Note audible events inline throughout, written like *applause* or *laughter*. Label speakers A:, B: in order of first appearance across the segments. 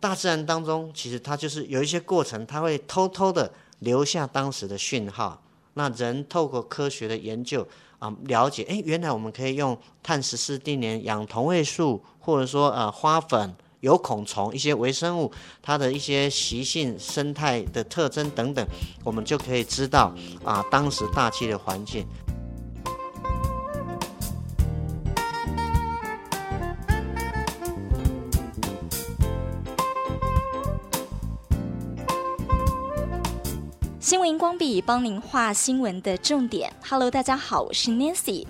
A: 大自然当中其实它就是有一些过程，它会偷偷的留下当时的讯号。那人透过科学的研究啊，了解，哎，原来我们可以用碳十四定年养同位素，或者说呃花粉、有孔虫一些微生物，它的一些习性、生态的特征等等，我们就可以知道啊当时大气的环境。
B: 新闻荧光笔帮您画新闻的重点。Hello，大家好，我是 Nancy。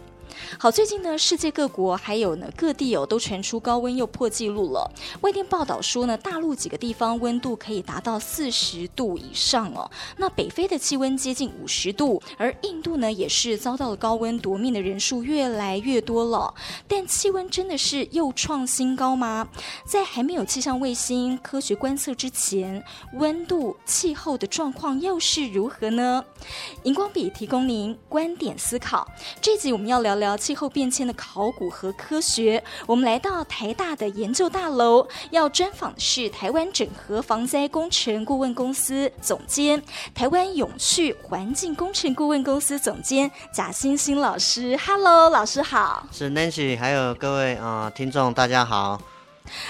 B: 好，最近呢，世界各国还有呢各地有都传出高温又破纪录了。外电报道说呢，大陆几个地方温度可以达到四十度以上哦。那北非的气温接近五十度，而印度呢也是遭到了高温夺命的人数越来越多了。但气温真的是又创新高吗？在还没有气象卫星科学观测之前，温度气候的状况又是如何呢？荧光笔提供您观点思考。这集我们要聊聊。气候变迁的考古和科学，我们来到台大的研究大楼，要专访的是台湾整合防灾工程顾问公司总监、台湾永续环境工程顾问公司总监贾欣欣老师。Hello，老师好。
A: 是 Nancy，还有各位啊、听众，大家好。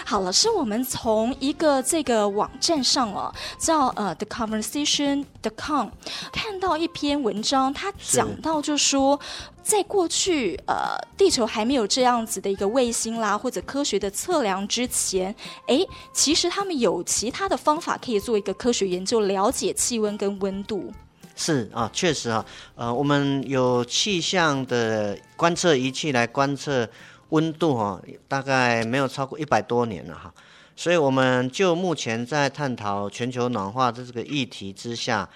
B: 好，老师，我们从一个这个网站上哦，叫呃 The Conversation.com 看到一篇文章，它讲到就说，在过去呃地球还没有这样子的一个卫星啦或者科学的测量之前，哎，其实他们有其他的方法可以做一个科学研究，了解气温跟温度。
A: 是啊，确实啊，呃，我们有气象的观测仪器来观测。温度哈，大概没有超过一百多年了哈，所以我们就目前在探讨全球暖化的这个议题之下，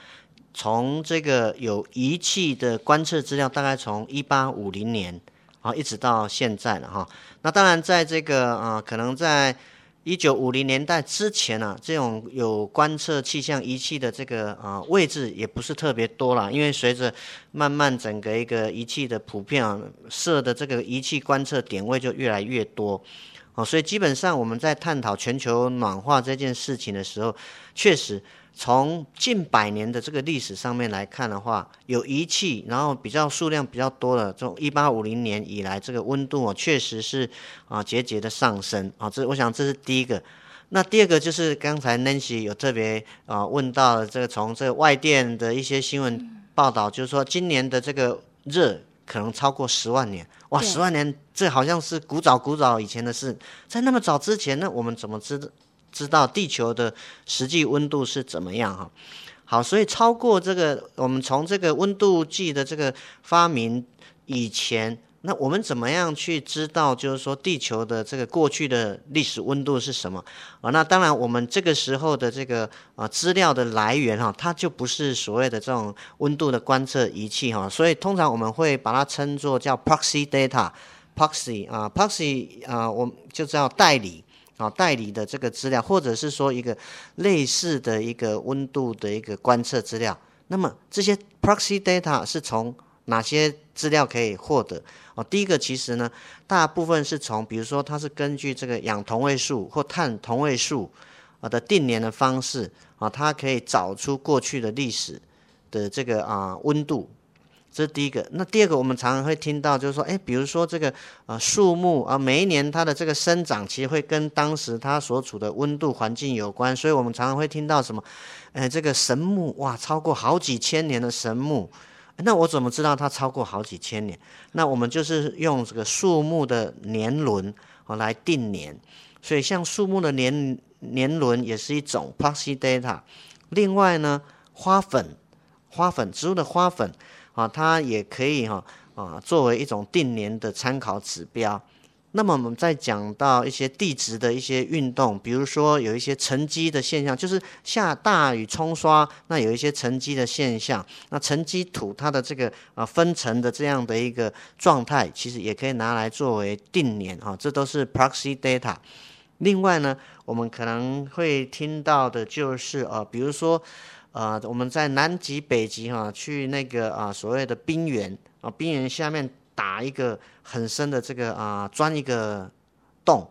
A: 从这个有仪器的观测资料，大概从一八五零年啊一直到现在了哈。那当然在这个啊，可能在。一九五零年代之前呢、啊，这种有观测气象仪器的这个啊位置也不是特别多了，因为随着慢慢整个一个仪器的普遍啊，设的这个仪器观测点位就越来越多，哦，所以基本上我们在探讨全球暖化这件事情的时候，确实。从近百年的这个历史上面来看的话，有仪器，然后比较数量比较多的，从一八五零年以来，这个温度啊，确实是啊节节的上升啊。这我想这是第一个。那第二个就是刚才 Nancy 有特别啊问到的这个，从这个外电的一些新闻报道，就是说今年的这个热可能超过十万年。哇，十万年，这好像是古早古早以前的事，在那么早之前，呢我们怎么知道？知道地球的实际温度是怎么样哈？好，所以超过这个，我们从这个温度计的这个发明以前，那我们怎么样去知道，就是说地球的这个过去的历史温度是什么啊？那当然，我们这个时候的这个啊资料的来源哈，它就不是所谓的这种温度的观测仪器哈，所以通常我们会把它称作叫 proxy data，proxy 啊，proxy 啊，我们就叫代理。啊，代理的这个资料，或者是说一个类似的一个温度的一个观测资料，那么这些 proxy data 是从哪些资料可以获得？哦，第一个其实呢，大部分是从，比如说它是根据这个氧同位素或碳同位素啊的定年的方式啊，它可以找出过去的历史的这个啊温度。这是第一个，那第二个，我们常常会听到，就是说，哎，比如说这个呃树木啊，每一年它的这个生长，其实会跟当时它所处的温度环境有关，所以我们常常会听到什么，哎，这个神木哇，超过好几千年的神木，那我怎么知道它超过好几千年？那我们就是用这个树木的年轮啊来定年，所以像树木的年年轮也是一种 proxy data。另外呢，花粉，花粉，植物的花粉。啊，它也可以哈啊，作为一种定年的参考指标。那么我们再讲到一些地质的一些运动，比如说有一些沉积的现象，就是下大雨冲刷，那有一些沉积的现象。那沉积土它的这个啊分层的这样的一个状态，其实也可以拿来作为定年啊，这都是 proxy data。另外呢，我们可能会听到的就是呃，比如说。啊、呃，我们在南极、北极哈、去那个啊所谓的冰原啊，冰原下面打一个很深的这个啊，钻一个洞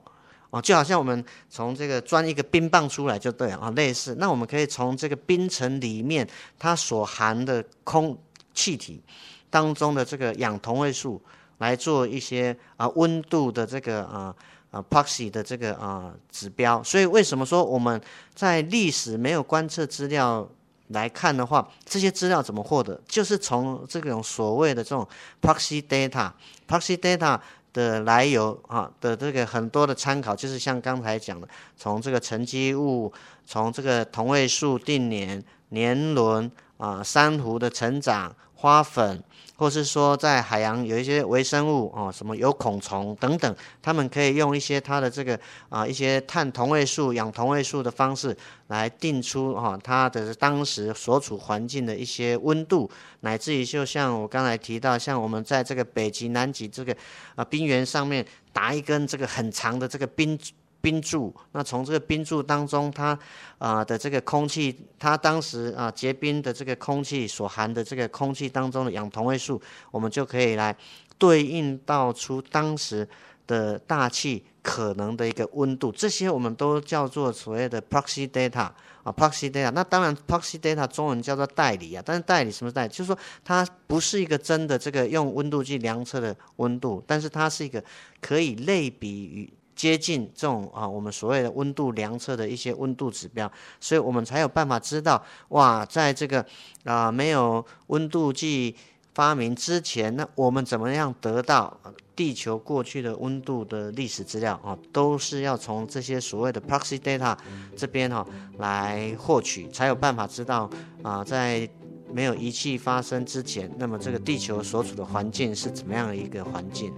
A: 啊，就好像我们从这个钻一个冰棒出来就对了啊，类似。那我们可以从这个冰层里面它所含的空气体当中的这个氧同位素来做一些啊温度的这个啊啊 proxy 的这个啊指标。所以为什么说我们在历史没有观测资料来看的话，这些资料怎么获得？就是从这种所谓的这种 proxy data，proxy data。的来由啊的这个很多的参考，就是像刚才讲的，从这个沉积物，从这个同位素定年、年轮啊，珊瑚的成长、花粉。或是说，在海洋有一些微生物哦，什么有孔虫等等，他们可以用一些它的这个啊一些碳同位素、氧同位素的方式来定出哈它的当时所处环境的一些温度，乃至于就像我刚才提到，像我们在这个北极、南极这个啊冰原上面打一根这个很长的这个冰。冰柱，那从这个冰柱当中，它啊、的这个空气，它当时啊结冰的这个空气所含的这个空气当中的氧同位素，我们就可以来对应到出当时的大气可能的一个温度，这些我们都叫做所谓的 proxy data 啊 proxy data。那当然 proxy data 中文叫做代理啊，但是代理什么代理？就是说它不是一个真的这个用温度计量测的温度，但是它是一个可以类比于。接近这种啊，我们所谓的温度量测的一些温度指标，所以我们才有办法知道哇，在这个啊没有温度计发明之前，那我们怎么样得到地球过去的温度的历史资料啊？都是要从这些所谓的 proxy data 这边哈来获取，才有办法知道啊，在没有仪器发生之前，那么这个地球所处的环境是怎么样的一个环境。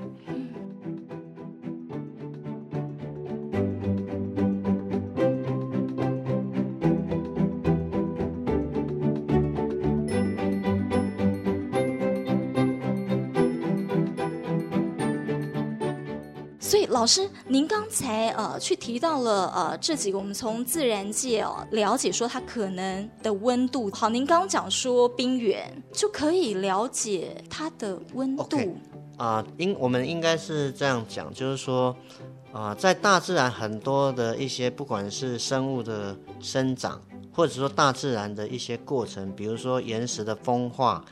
B: 老师，您刚才呃去提到了呃这几个，我们从自然界哦了解说它可能的温度。好，您刚刚讲说冰原就可以了解它的温度。
A: 啊、okay. 呃，应我们应该是这样讲，就是说啊、在大自然很多的一些不管是生物的生长，或者说大自然的一些过程，比如说岩石的风化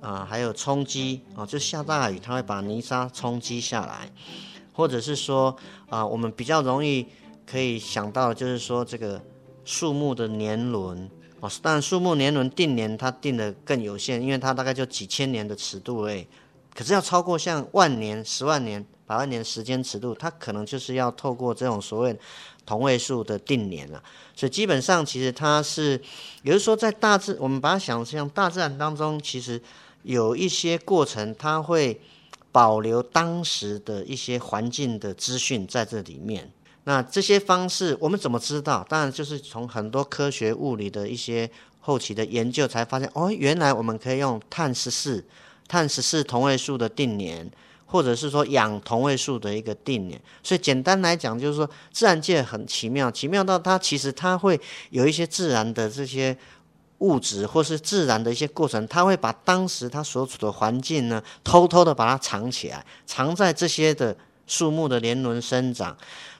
A: 啊、还有冲击啊、就下大雨，它会把泥沙冲击下来。或者是说啊，我们比较容易可以想到，就是说这个树木的年轮啊，当然树木年轮定年它定的更有限，因为它大概就几千年的尺度诶。可是要超过像万年、十万年、百万年时间尺度，它可能就是要透过这种所谓同位素的定年了。所以基本上其实它是，也就是说在大自，我们把它想象大自然当中，其实有一些过程它会。保留当时的一些环境的资讯在这里面。那这些方式我们怎么知道？当然就是从很多科学物理的一些后期的研究才发现，哦，原来我们可以用碳十四、碳十四同位素的定年，或者是说氧同位素的一个定年。所以简单来讲，就是说自然界很奇妙，奇妙到它其实它会有一些自然的这些。物质或是自然的一些过程，它会把当时它所处的环境呢，偷偷的把它藏起来，藏在这些的树木的年轮生长，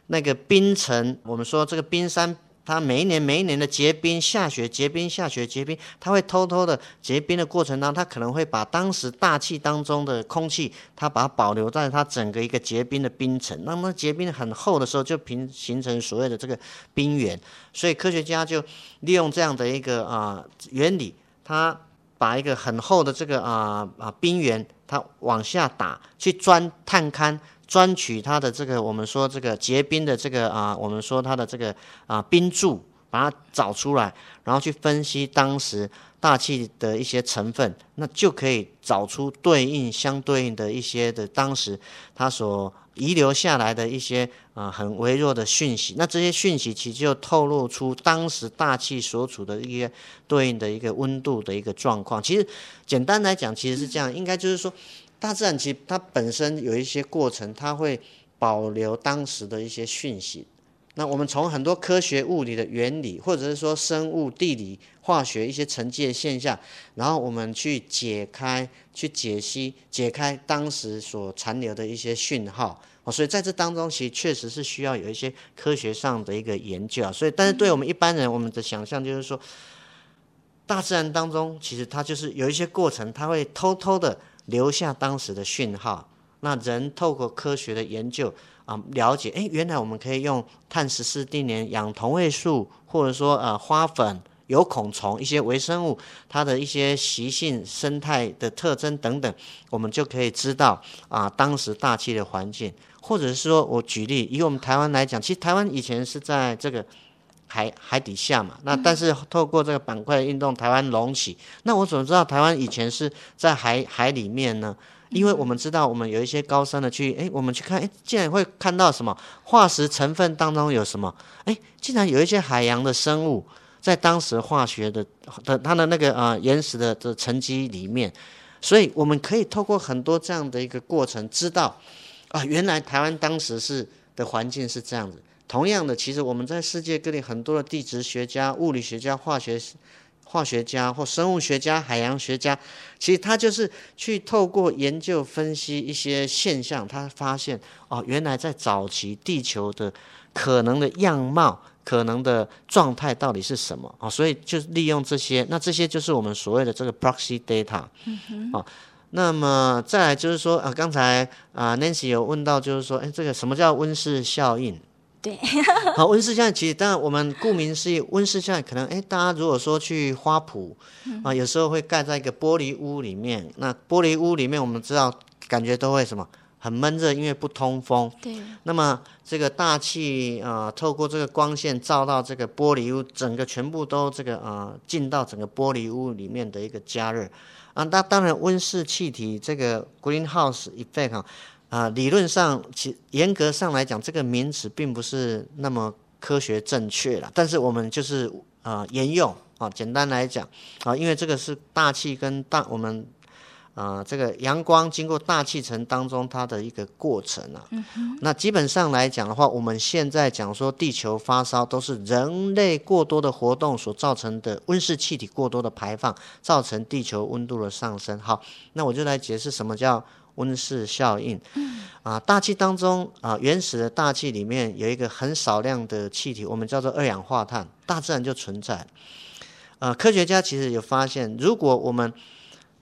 A: 那个冰层，我们说这个冰山。它每一年每一年的结冰、下雪、结冰、下雪、结冰，它会偷偷的结冰的过程当中，它可能会把当时大气当中的空气，它把它保留在它整个一个结冰的冰层。那么结冰很厚的时候，就形形成所谓的这个冰原。所以科学家就利用这样的一个啊、原理，它把一个很厚的这个啊啊、冰原，它往下打，去钻探勘。钻取它的这个，我们说这个结冰的这个啊，我们说它的这个啊冰柱，把它找出来，然后去分析当时大气的一些成分，那就可以找出对应相对应的一些的当时它所遗留下来的一些啊很微弱的讯息。那这些讯息其实就透露出当时大气所处的一些对应的一个温度的一个状况。其实简单来讲，其实是这样，应该就是说。大自然其实它本身有一些过程，它会保留当时的一些讯息。那我们从很多科学物理的原理，或者是说生物、地理、化学一些沉积的现象，然后我们去解开、去解析、解开当时所残留的一些讯号，哦，所以在这当中，其实确实是需要有一些科学上的一个研究啊。所以，但是对我们一般人，我们的想象就是说，大自然当中其实它就是有一些过程，它会偷偷的留下当时的讯号。那人透过科学的研究啊，了解，哎，原来我们可以用碳十四定年养同位素，或者说呃花粉。有孔虫一些微生物，它的一些习性、生态的特征等等，我们就可以知道啊，当时大气的环境，或者是说我举例，以我们台湾来讲，其实台湾以前是在这个海海底下嘛，那但是透过这个板块运动，台湾隆起，那我怎么知道台湾以前是在海海里面呢？因为我们知道，我们有一些高山的区域，诶，我们去看，哎，竟然会看到什么化石成分当中有什么？哎，竟然有一些海洋的生物。在当时化学的的它的那个啊、呃、原始的的沉积里面，所以我们可以透过很多这样的一个过程，知道啊原来台湾当时是的环境是这样子。同样的，其实我们在世界各地很多的地质学家、物理学家、化学化学家或生物学家、海洋学家，其实他就是去透过研究分析一些现象，他发现哦原来在早期地球的可能的样貌。可能的状态到底是什么啊？所以就利用这些，那这些就是我们所谓的这个 proxy data。嗯哼。啊，那么再来就是说啊，刚才啊 Nancy 有问到，就是说，哎，这个什么叫温室效应？
B: 对。*laughs*
A: 好，温室效应其实当然我们顾名思义，温室效应可能哎，大家如果说去花圃啊，有时候会盖在一个玻璃屋里面，那玻璃屋里面我们知道感觉都会什么？很闷热，因为不通风。对。那么这个大气啊、呃，透过这个光线照到这个玻璃屋，整个全部都这个啊、呃，进到整个玻璃屋里面的一个加热啊。那当然，温室气体这个 greenhouse effect 啊，啊、呃，理论上其严格上来讲，这个名词并不是那么科学正确了。但是我们就是啊、呃，沿用啊，简单来讲啊，因为这个是大气跟大我们。啊、呃，这个阳光经过大气层当中，它的一个过程啊。嗯、那基本上来讲的话，我们现在讲说地球发烧，都是人类过多的活动所造成的温室气体过多的排放，造成地球温度的上升。好，那我就来解释什么叫温室效应。嗯、啊，大气当中啊，原始的大气里面有一个很少量的气体，我们叫做二氧化碳，大自然就存在。啊，科学家其实有发现，如果我们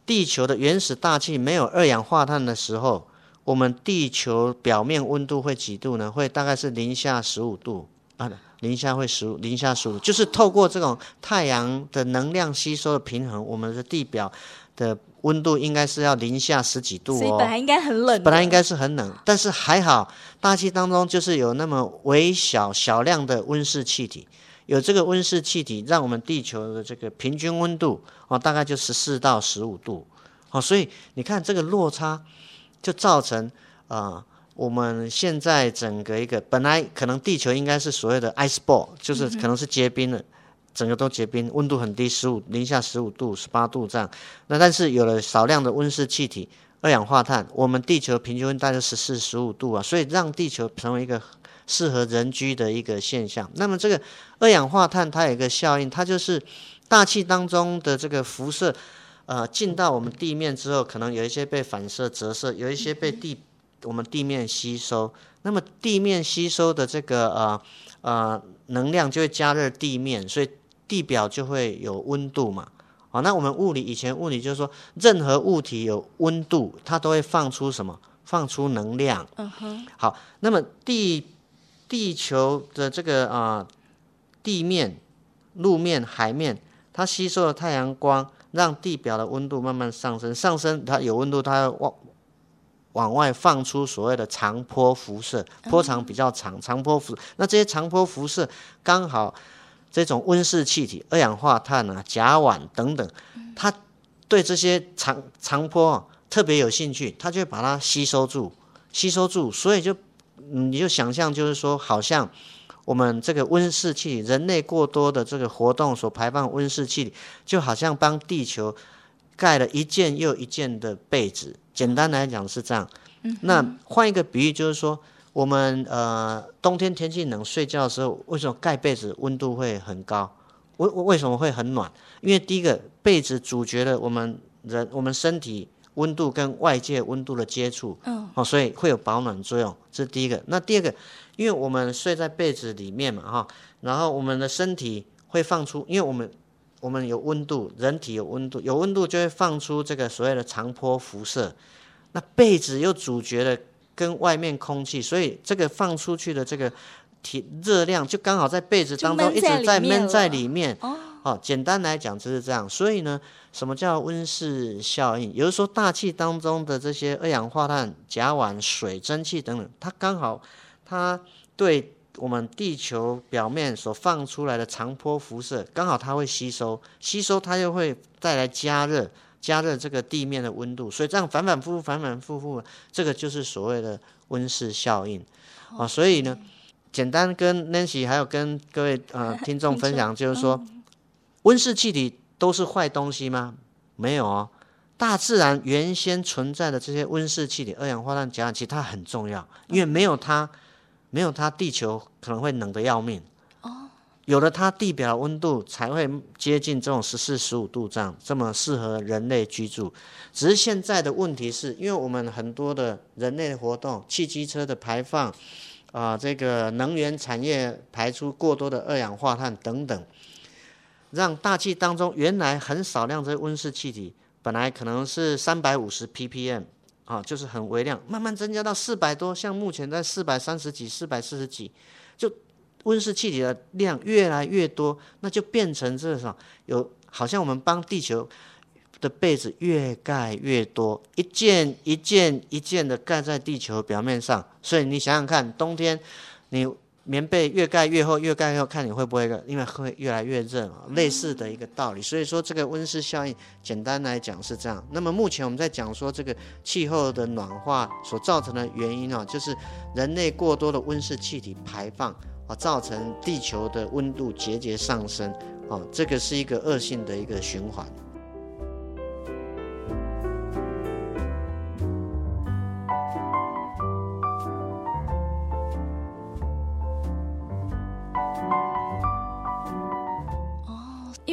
A: 地球的原始大气没有二氧化碳的时候，我们地球表面温度会几度呢？会大概是零下十五度啊，零下会十五，零下十五，就是透过这种太阳的能量吸收的平衡，我们的地表的温度应该是要零下十几度哦。所以
B: 本来应该很冷，
A: 本来应该是很冷，但是还好，大气当中就是有那么微小小量的温室气体。有这个温室气体，让我们地球的这个平均温度哦，大概就十四到十五度，哦，所以你看这个落差，就造成啊，我们现在整个一个本来可能地球应该是所谓的 ice ball，就是可能是结冰了，整个都结冰，温度很低，十五零下十五度、十八度这样。那但是有了少量的温室气体、二氧化碳，我们地球平均温大概十四、十五度啊，所以让地球成为一个。适合人居的一个现象。那么，这个二氧化碳它有一个效应，它就是大气当中的这个辐射，呃，进到我们地面之后，可能有一些被反射折射，有一些被地我们地面吸收。那么地面吸收的这个呃呃能量就会加热地面，所以地表就会有温度嘛。好，那我们物理以前物理就是说，任何物体有温度，它都会放出什么？放出能量。嗯哼。好，那么地。地球的这个啊、呃，地面、路面、海面，它吸收了太阳光，让地表的温度慢慢上升。上升，它有温度，它要往往外放出所谓的长波辐射，波长比较长，长波辐。那这些长波辐射刚好这种温室气体、二氧化碳啊、甲烷等等，它对这些长长波、啊、特别有兴趣，它就会把它吸收住，吸收住，所以就。你就想象，就是说，好像我们这个温室气体，人类过多的这个活动所排放温室气体，就好像帮地球盖了一件又一件的被子。简单来讲是这样。那换一个比喻，就是说，我们呃冬天天气冷，睡觉的时候，为什么盖被子温度会很高？为为什么会很暖？因为第一个被子阻绝了我们人我们身体温度跟外界温度的接触，
B: 嗯，
A: 哦，所以会有保暖作用，这是第一个。那第二个，因为我们睡在被子里面嘛，哈，然后我们的身体会放出，因为我们我们有温度，人体有温度，有温度就会放出这个所谓的长波辐射。那被子又阻绝了跟外面空气，所以这个放出去的这个体热量就刚好在被子当中一直在闷在里面。哦，简单来讲就是这样。所以呢，什么叫温室效应？也就是说，大气当中的这些二氧化碳、甲烷、水、蒸汽等等，它刚好它对我们地球表面所放出来的长波辐射，刚好它会吸收，吸收它又会带来加热，加热这个地面的温度。所以这样反反复复、反反复复，这个就是所谓的温室效应。啊，所以呢，简单跟 Nancy 还有跟各位呃 *laughs* 听众分享，就是说。温室气体都是坏东西吗？没有哦，大自然原先存在的这些温室气体，二氧化碳、甲烷，其实它很重要，因为没有它，没有它，地球可能会冷得要命。有了它，地表温度才会接近这种十四、十五度这样，这么适合人类居住。只是现在的问题是，因为我们很多的人类活动，汽机车的排放，啊、这个能源产业排出过多的二氧化碳等等。让大气当中原来很少量这些温室气体，本来可能是三百五十 ppm 啊，就是很微量，慢慢增加到四百多，像目前在四百三十几、四百四十几，就温室气体的量越来越多，那就变成这种有好像我们帮地球的被子越盖越多，一件一件一件的盖在地球表面上，所以你想想看，冬天你。棉被越盖越厚，越盖越厚，看你会不会热，因为会越来越热嘛，类似的一个道理。所以说这个温室效应，简单来讲是这样。那么目前我们在讲说这个气候的暖化所造成的原因啊，就是人类过多的温室气体排放啊，造成地球的温度节节上升啊，这个是一个恶性的一个循环。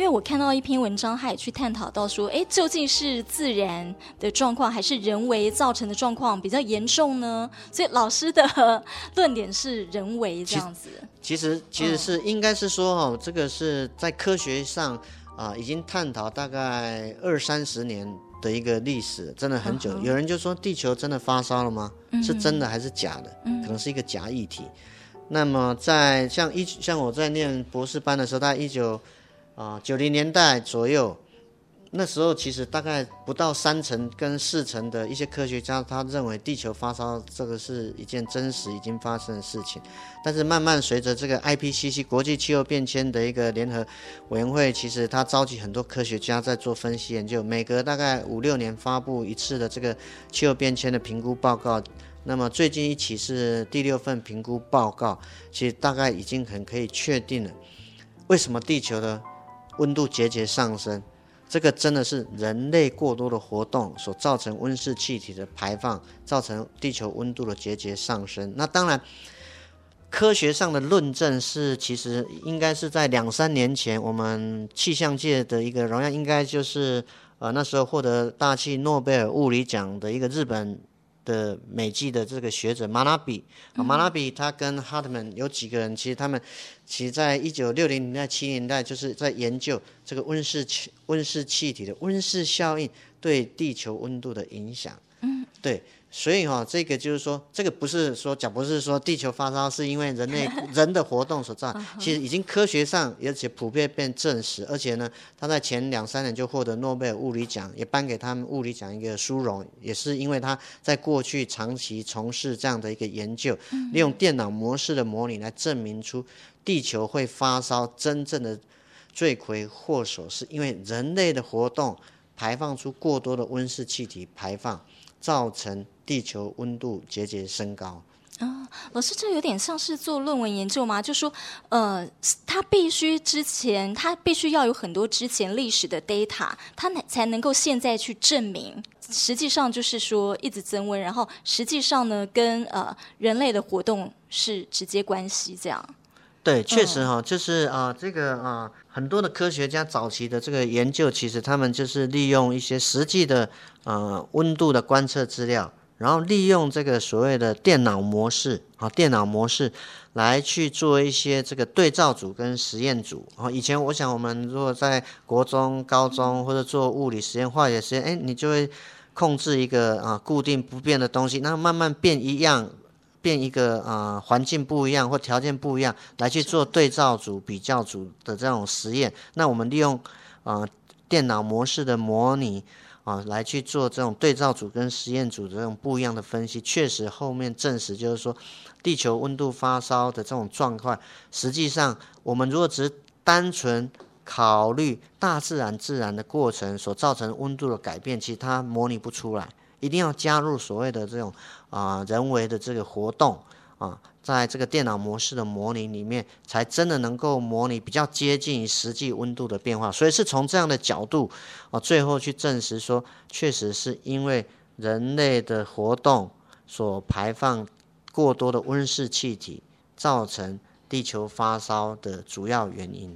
B: 我看到一篇文章，他也去探讨到说，哎，究竟是自然的状况还是人为造成的状况比较严重呢？所以老师的论点是人为这样子。
A: 其实其实是应该是说，哦，这个是在科学上啊，已经探讨大概二三十年的一个历史，真的很久。Uh. 有人就说，地球真的发烧了吗？是真的还是假的？可能是一个假议题。那么在像一像我在念博士班的时候，大概一九。啊，九零年代左右，那时候其实大概不到三成跟四成的一些科学家，他认为地球发烧这个是一件真实已经发生的事情。但是慢慢随着这个 IPCC 国际气候变迁的一个联合委员会，其实他召集很多科学家在做分析研究，每隔大概五六年发布一次的这个气候变迁的评估报告。那么最近一期是第六份评估报告，其实大概已经很可以确定了，为什么地球的温度节节上升，这个真的是人类过多的活动所造成温室气体的排放，造成地球温度的节节上升。那当然，科学上的论证是，其实应该是在两三年前，我们气象界的一个荣耀，应该就是呃那时候获得大气诺贝尔物理奖的一个日本。的美籍的这个学者马拉比啊，马拉比他跟哈特曼有几个人，其实他们其实在一九六零年代、七零年代就是在研究这个温室气温室气体的温室效应对地球温度的影响。嗯，对。所以哈，这个就是说，这个不是说讲，不是说地球发烧是因为人类 *laughs* 人的活动所造，其实已经科学上而且普遍被证实，而且呢，他在前两三年就获得诺贝尔物理奖，也颁给他们物理奖一个殊荣，也是因为他在过去长期从事这样的一个研究，利用电脑模式的模拟来证明出地球会发烧真正的罪魁祸首是因为人类的活动排放出过多的温室气体排放。造成地球温度节节升高
B: 啊、哦，老师，这有点像是做论文研究吗？就说，呃，他必须之前，他必须要有很多之前历史的 data，他才能够现在去证明，实际上就是说一直增温，然后实际上呢，跟呃人类的活动是直接关系这样。
A: 对，确实哈，就是啊，这个啊，很多的科学家早期的这个研究，其实他们就是利用一些实际的呃温度的观测资料，然后利用这个所谓的电脑模式啊，电脑模式来去做一些这个对照组跟实验组啊。以前我想，我们如果在国中、高中或者做物理实验、化学实验，哎，你就会控制一个啊固定不变的东西，那慢慢变一样。变一个啊、环境不一样或条件不一样，来去做对照组、比较组的这种实验。那我们利用啊、电脑模式的模拟啊、来去做这种对照组跟实验组的这种不一样的分析。确实后面证实，就是说地球温度发烧的这种状况，实际上我们如果只单纯考虑大自然自然的过程所造成温度的改变，其实它模拟不出来。一定要加入所谓的这种啊、人为的这个活动啊，在这个电脑模式的模拟里面，才真的能够模拟比较接近于实际温度的变化。所以是从这样的角度哦，最后去证实说，确实是因为人类的活动所排放过多的温室气体，造成地球发烧的主要原因。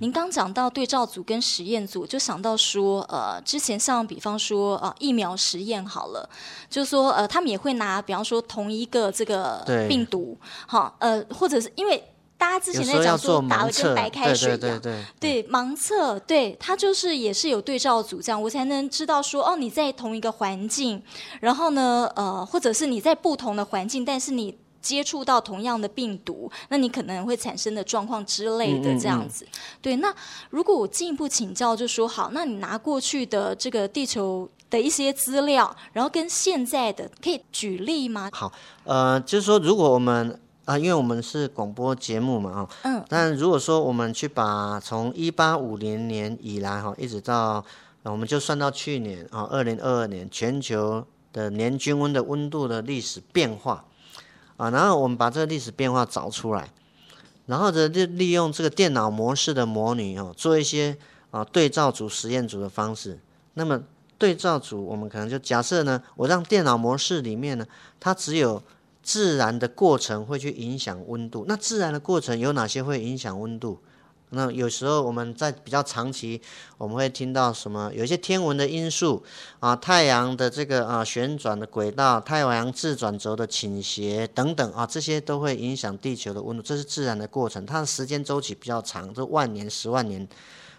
B: 您刚讲到对照组跟实验组，就想到说，呃，之前像比方说，呃，疫苗实验好了，就是说，呃，他们也会拿，比方说同一个这个病毒，好，呃，或者是因为大家之前在讲说打了跟白开水一样，对对对，对，对，对，盲测，对，他就是也是有对照组这样，我才能知道说，哦，你在同一个环境，然后呢，呃，或者是你在不同的环境，但是你。接触到同样的病毒，那你可能会产生的状况之类的这样子。嗯嗯嗯。对，那如果我进一步请教，就说好，那你拿过去的这个地球的一些资料，然后跟现在的可以举例吗？
A: 好，呃，就是说，如果我们啊、呃，因为我们是广播节目嘛，啊，嗯，但如果说我们去把从一八五零年以来哈，一直到我们就算到去年啊，二零二二年全球的年均温的温度的历史变化。啊，然后我们把这个历史变化找出来，然后呢，利利用这个电脑模式的模拟哦，做一些啊对照组、实验组的方式。那么对照组，我们可能就假设呢，我让电脑模式里面呢，它只有自然的过程会去影响温度。那自然的过程有哪些会影响温度？那有时候我们在比较长期，我们会听到什么？有一些天文的因素啊，太阳的这个啊旋转的轨道，太阳自转轴的倾斜等等啊，这些都会影响地球的温度。这是自然的过程，它的时间周期比较长，这万年、十万年。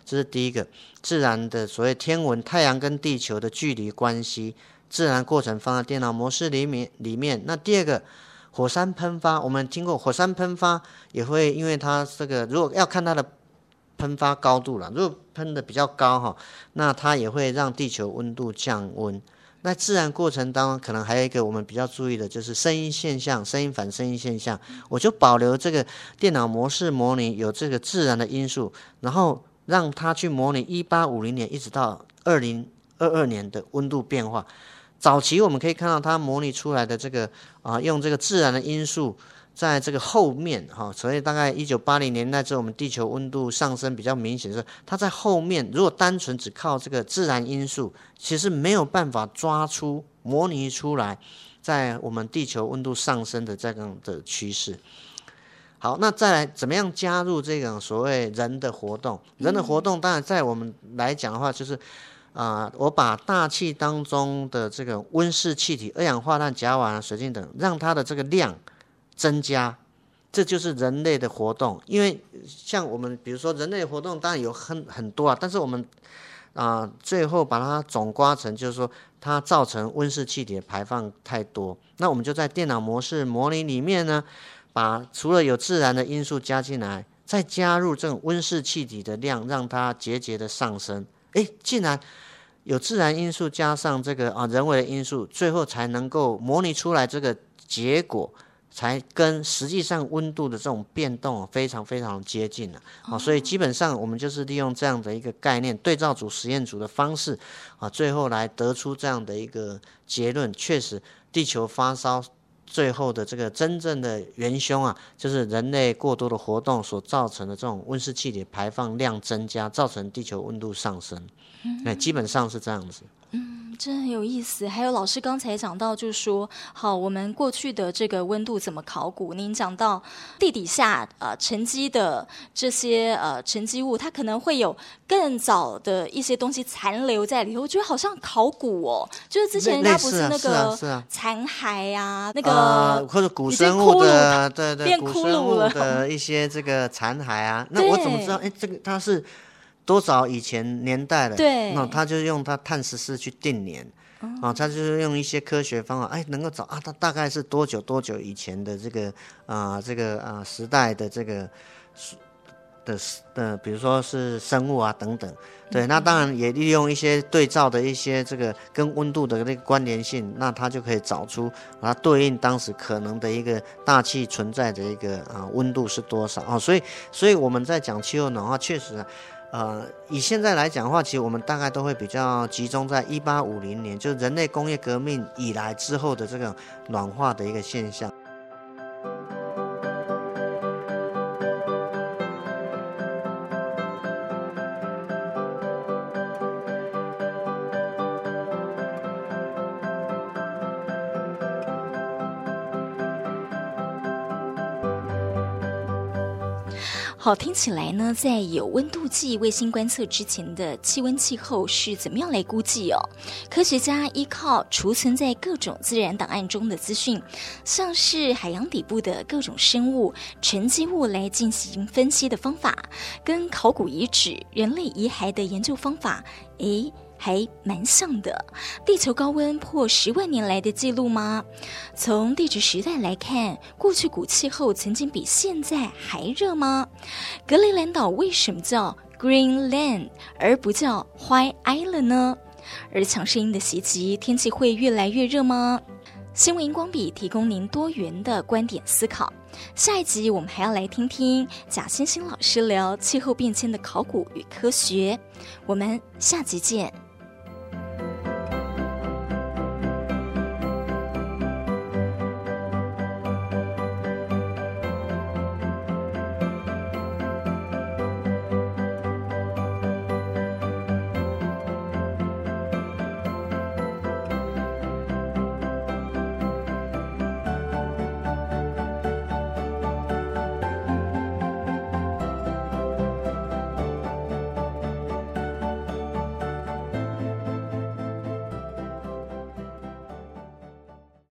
A: 这是第一个自然的所谓天文，太阳跟地球的距离关系，自然过程放在电脑模式里面里面。那第二个。火山喷发，我们听过火山喷发也会，因为它这个如果要看它的喷发高度了，如果喷的比较高哈，那它也会让地球温度降温。那自然过程当中，可能还有一个我们比较注意的，就是声音现象、声音反声音现象。我就保留这个电脑模式模拟有这个自然的因素，然后让它去模拟一八五零年一直到二零二二年的温度变化。早期我们可以看到它模拟出来的这个啊，用这个自然的因素，在这个后面哈，所以大概一九八零年代之后，我们地球温度上升比较明显的时候，它在后面如果单纯只靠这个自然因素，其实没有办法抓出模拟出来，在我们地球温度上升的这样的趋势。好，那再来怎么样加入这种所谓人的活动？人的活动当然在我们来讲的话，就是。啊、我把大气当中的这个温室气体、二氧化碳、甲烷、水晶等，让它的这个量增加，这就是人类的活动。因为像我们，比如说人类活动当然有很很多啊，但是我们啊、最后把它总刮成就是说，它造成温室气体的排放太多。那我们就在电脑模式模拟里面呢，把除了有自然的因素加进来，再加入这种温室气体的量，让它节节的上升。哎，竟然有自然因素加上这个啊人为的因素，最后才能够模拟出来这个结果，才跟实际上温度的这种变动非常非常接近了啊！所以基本上我们就是利用这样的一个概念，对照组、实验组的方式啊，最后来得出这样的一个结论：确实，地球发烧。最后的这个真正的元凶啊，就是人类过多的活动所造成的这种温室气体排放量增加，造成地球温度上升。那、嗯、基本上是这样子。
B: 嗯，真的很有意思。还有老师刚才讲到，就是说，好，我们过去的这个温度怎么考古？您讲到地底下呃沉积的这些呃沉积物，它可能会有更早的一些东西残留在里头。我觉得好像考古哦，就是之前人家不是那个残骸啊，那个、
A: 呃、或者古生物的，对对，
B: 变骷髅了
A: 的一些这个残骸啊。那我怎么知道？哎，这个它是。多少以前年代了？
B: 对，
A: 那他就用他碳十四去定年，啊、哦，他就是用一些科学方法，哎，能够找啊，他大概是多久多久以前的这个啊、呃，这个啊、呃、时代的这个的的，比如说是生物啊等等，对，嗯、那当然也利用一些对照的一些这个跟温度的那个关联性，那他就可以找出啊对应当时可能的一个大气存在的一个啊温度是多少啊、哦，所以，所以我们在讲气候暖化，确实。呃，以现在来讲的话，其实我们大概都会比较集中在一八五零年，就是人类工业革命以来之后的这个暖化的一个现象。
B: 好，听起来呢，在有温度计卫星观测之前的气温气候是怎么样来估计哦？科学家依靠储存在各种自然档案中的资讯，像是海洋底部的各种生物、沉积物来进行分析的方法，跟考古遗址、人类遗骸的研究方法，诶。还蛮像的，地球高温破十万年来的记录吗？从地质时代来看，过去古气候曾经比现在还热吗？格陵兰岛为什么叫 Greenland 而不叫 White Island 呢？而强声音的袭击，天气会越来越热吗？新闻荧光笔提供您多元的观点思考。下一集我们还要来听听贾欣欣老师聊气候变迁的考古与科学。我们下集见。